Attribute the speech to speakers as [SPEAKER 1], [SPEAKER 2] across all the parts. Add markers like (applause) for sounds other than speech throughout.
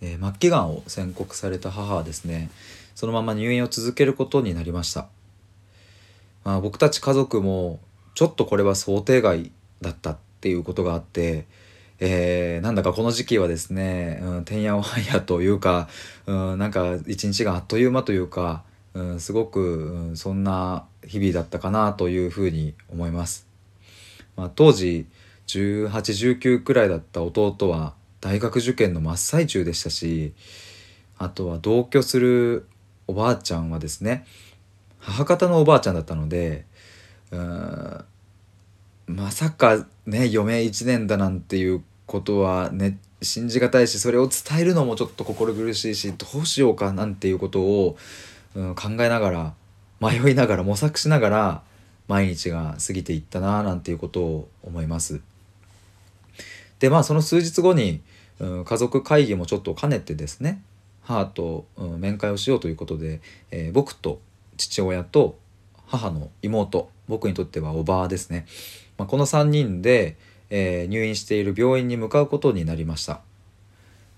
[SPEAKER 1] えー、末期がんを宣告された母はですねそのまま入院を続けることになりました、まあ、僕たち家族もちょっとこれは想定外だったっていうことがあって、えー、なんだかこの時期はですね、うん、てんやわんやというか、うん、なんか一日があっという間というか、うん、すごく、うん、そんな日々だったかなというふうに思います。まあ、当時1819くらいだった弟は大学受験の真っ最中でしたしあとは同居するおばあちゃんはですね母方のおばあちゃんだったのでうんまさかね余命1年だなんていうことはね信じがたいしそれを伝えるのもちょっと心苦しいしどうしようかなんていうことを、うん、考えながら迷いながら模索しながら毎日が過ぎていったななんていうことを思います。でまあその数日後に、うん、家族会議もちょっと兼ねてですね母と、うん、面会をしようということで、えー、僕と父親と母の妹僕にとってはおばあですね、まあ、この3人で、えー、入院している病院に向かうことになりました。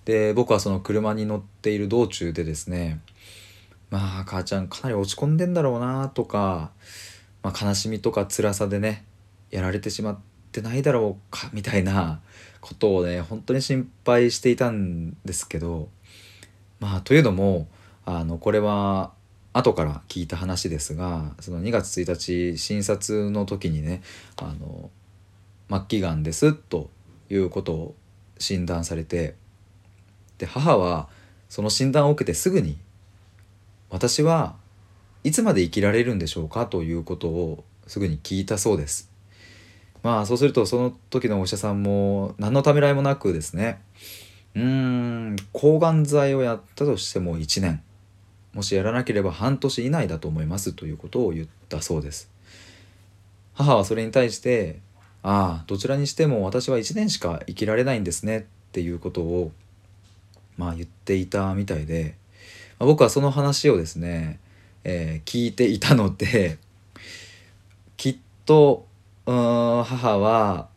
[SPEAKER 1] で僕はその車に乗っている道中でですねまあ母ちゃんかなり落ち込んでんだろうなとか、まあ、悲しみとか辛さでねやられてしまってないだろうかみたいなことをね本当に心配していたんですけどまあというのもあのこれは後から聞いた話ですがその2月1日診察の時にねあの末期がんですということを診断されてで母はその診断を受けてすぐに「私はいつまで生きられるんでしょうか?」ということをすぐに聞いたそうです。まあそうするとその時のお医者さんも何のためらいもなくですね。うーん抗がん剤をやったとしても1年。もしやらなければ半年以内だと思いますということを言ったそうです。母はそれに対してああどちらにしても私は1年しか生きられないんですね。っていうことをまあ言っていたみたいで、まあ、僕はその話をですね、えー、聞いていたのできっとうん母は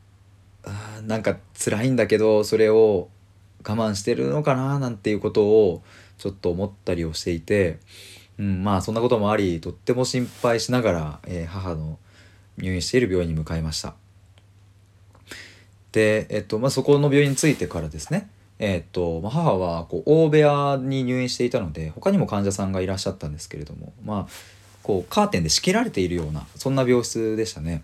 [SPEAKER 1] なんか辛いんだけどそれを我慢してるのかななんていうことをちょっと思ったりをしていて、うん、まあそんなこともありとっても心配しながら、えー、母の入院している病院に向かいました。で、えっとまあ、そこの病院に着いてからですねえっとまあ、母はこう大部屋に入院していたので他にも患者さんがいらっしゃったんですけれどもまあこうカーテンで仕切られているようなそんな病室でしたね。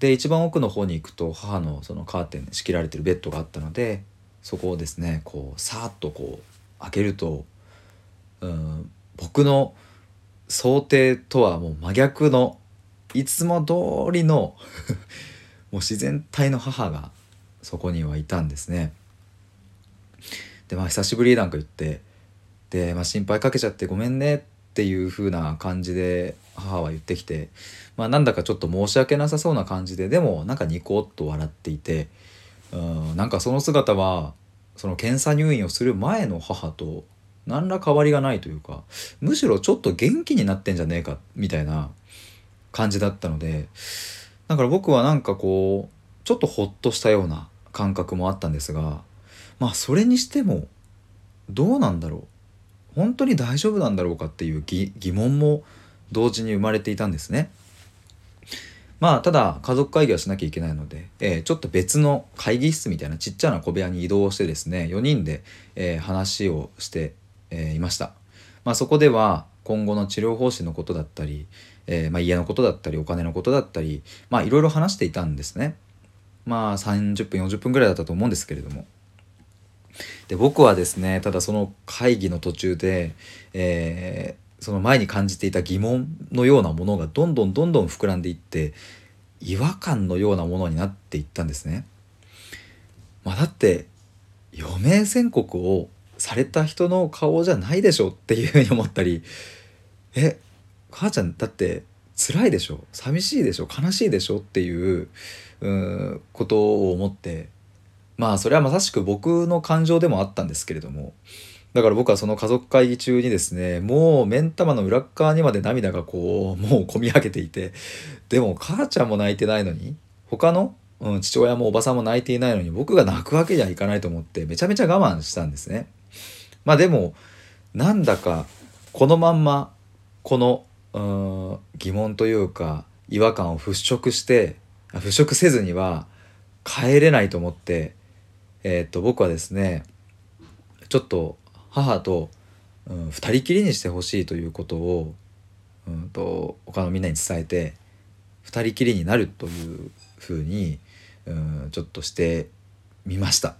[SPEAKER 1] で一番奥の方に行くと母のそのカーテン仕切られてるベッドがあったのでそこをですねこうさーっとこう開けるとうん僕の想定とはもう真逆のいつも通りの (laughs) もう自然体の母がそこにはいたんですね。でまあ久しぶりなんか言ってで、まあ、心配かけちゃってごめんねっていう風な感じで母は言ってきて、まあ、なんだかちょっと申し訳なさそうな感じででもなんかニコッと笑っていてうんなんかその姿はその検査入院をする前の母と何ら変わりがないというかむしろちょっと元気になってんじゃねえかみたいな感じだったのでだから僕はなんかこうちょっとほっとしたような感覚もあったんですがまあそれにしてもどうなんだろう。本当に大丈夫なんだろうかっていう疑問も同時に生まれていたんですね。まあただ家族会議はしなきゃいけないので、えー、ちょっと別の会議室みたいなちっちゃな小部屋に移動してですね4人で、えー、話をして、えー、いました。まあ、そこでは今後の治療方針のことだったり、えまあ、家のことだったりお金のことだったりまあいろいろ話していたんですね。まあ30分40分ぐらいだったと思うんですけれども。で僕はですねただその会議の途中で、えその前に感じていた疑問のようなものがどんどんどんどん膨らんでいって違和感のようなものになっていったんですね。まあ、だって余命宣告をされた人の顔じゃないでしょっていうふうに思ったりえ母ちゃんだって辛いでしょ？寂しいでしょ？悲しいでしょ？っていうことを思ってまあそれはまさしく僕の感情でもあったんですけれどもだから僕はその家族会議中にですねもう目ん玉の裏側にまで涙がこうもう込み上げていてでも母ちゃんも泣いてないのに他の、うん、父親もおばさんも泣いていないのに僕が泣くわけにはいかないと思ってめちゃめちゃ我慢したんですね。まあでもなんだかこのまんまこの疑問というか違和感を払拭して払拭せずには帰れないと思って、えー、っと僕はですねちょっと母と、うん、2人きりにしてほしいということを、うんと、他のみんなに伝えて2人きりになるというふうに、うん、ちょっとしてみました。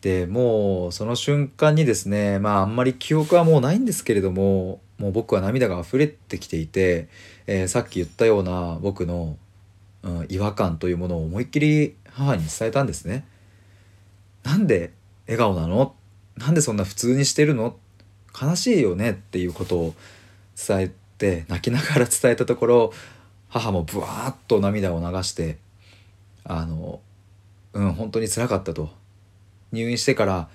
[SPEAKER 1] でもうその瞬間にですねまああんまり記憶はもうないんですけれどももう僕は涙が溢れてきていて、えー、さっき言ったような僕の、うん、違和感というものを思いっきり母に伝えたんですね。なんで笑顔なの？なんでそんな普通にしてるの？悲しいよね？っていうことを伝えて泣きながら伝えたところ母もブワーッと涙を流してあのうん本当につらかったと。入院してから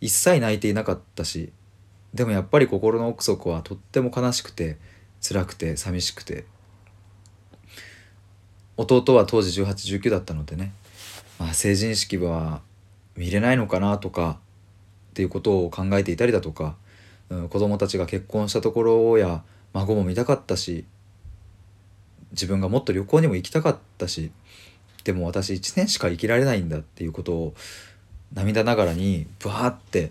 [SPEAKER 1] 一切泣いていなかったしでもやっぱり心の奥底はとっても悲しくて辛くて寂しくて。弟は当時1819だったのでね、まあ、成人式は見れないのかなとかっていうことを考えていたりだとか、うん、子供たちが結婚したところや孫も見たかったし自分がもっと旅行にも行きたかったしでも私1年しか生きられないんだっていうことを涙ながらにブワーって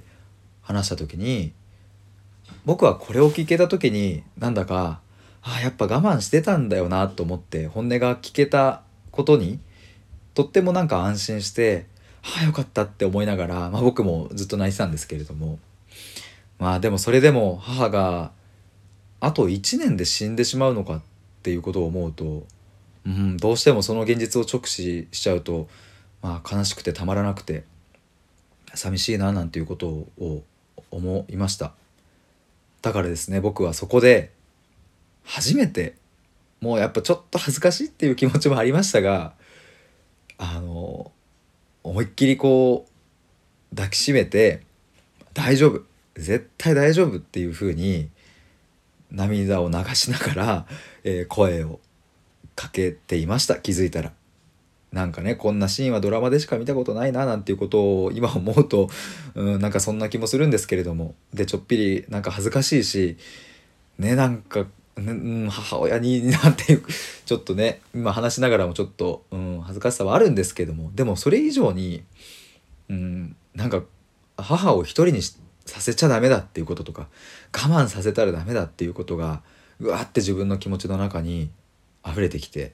[SPEAKER 1] 話した時に僕はこれを聞けた時になんだかあやっぱ我慢してたんだよなと思って本音が聞けたことにとってもなんか安心してああよかったって思いながら、まあ、僕もずっと泣いてたんですけれども。まあでもそれでも母があと1年で死んでしまうのかっていうことを思うと、うん、どうしてもその現実を直視しちゃうと、まあ、悲しくてたまらなくて寂しいななんていうことを思いました。だからですね僕はそこで初めてもうやっぱちょっと恥ずかしいっていう気持ちもありましたがあの思いっきりこう抱きしめて「大丈夫絶対大丈夫」っていうふうに涙を流しながら、えー、声をかけていました気づいたら。なんかねこんなシーンはドラマでしか見たことないななんていうことを今思うと、うん、なんかそんな気もするんですけれどもでちょっぴりなんか恥ずかしいしねなんか、うん、母親になんていうちょっとね今話しながらもちょっと、うん、恥ずかしさはあるんですけどもでもそれ以上に、うん、なんか母を一人にさせちゃダメだっていうこととか我慢させたらダメだっていうことがうわって自分の気持ちの中に溢れてきて。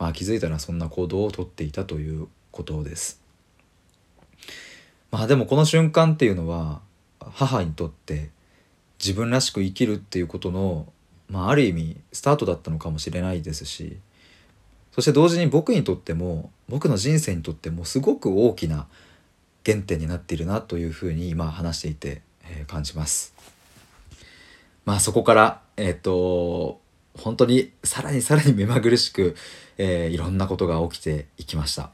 [SPEAKER 1] まあ、気づいたらそんな行動をとっていたということです。まあでもこの瞬間っていうのは母にとって自分らしく生きるっていうことの、まあ、ある意味スタートだったのかもしれないですしそして同時に僕にとっても僕の人生にとってもすごく大きな原点になっているなというふうに今話していて、え、感じます。まあそこからえっ、ー、と本当にさらにさらに目まぐるしく、えー、いろんなことが起きていきました。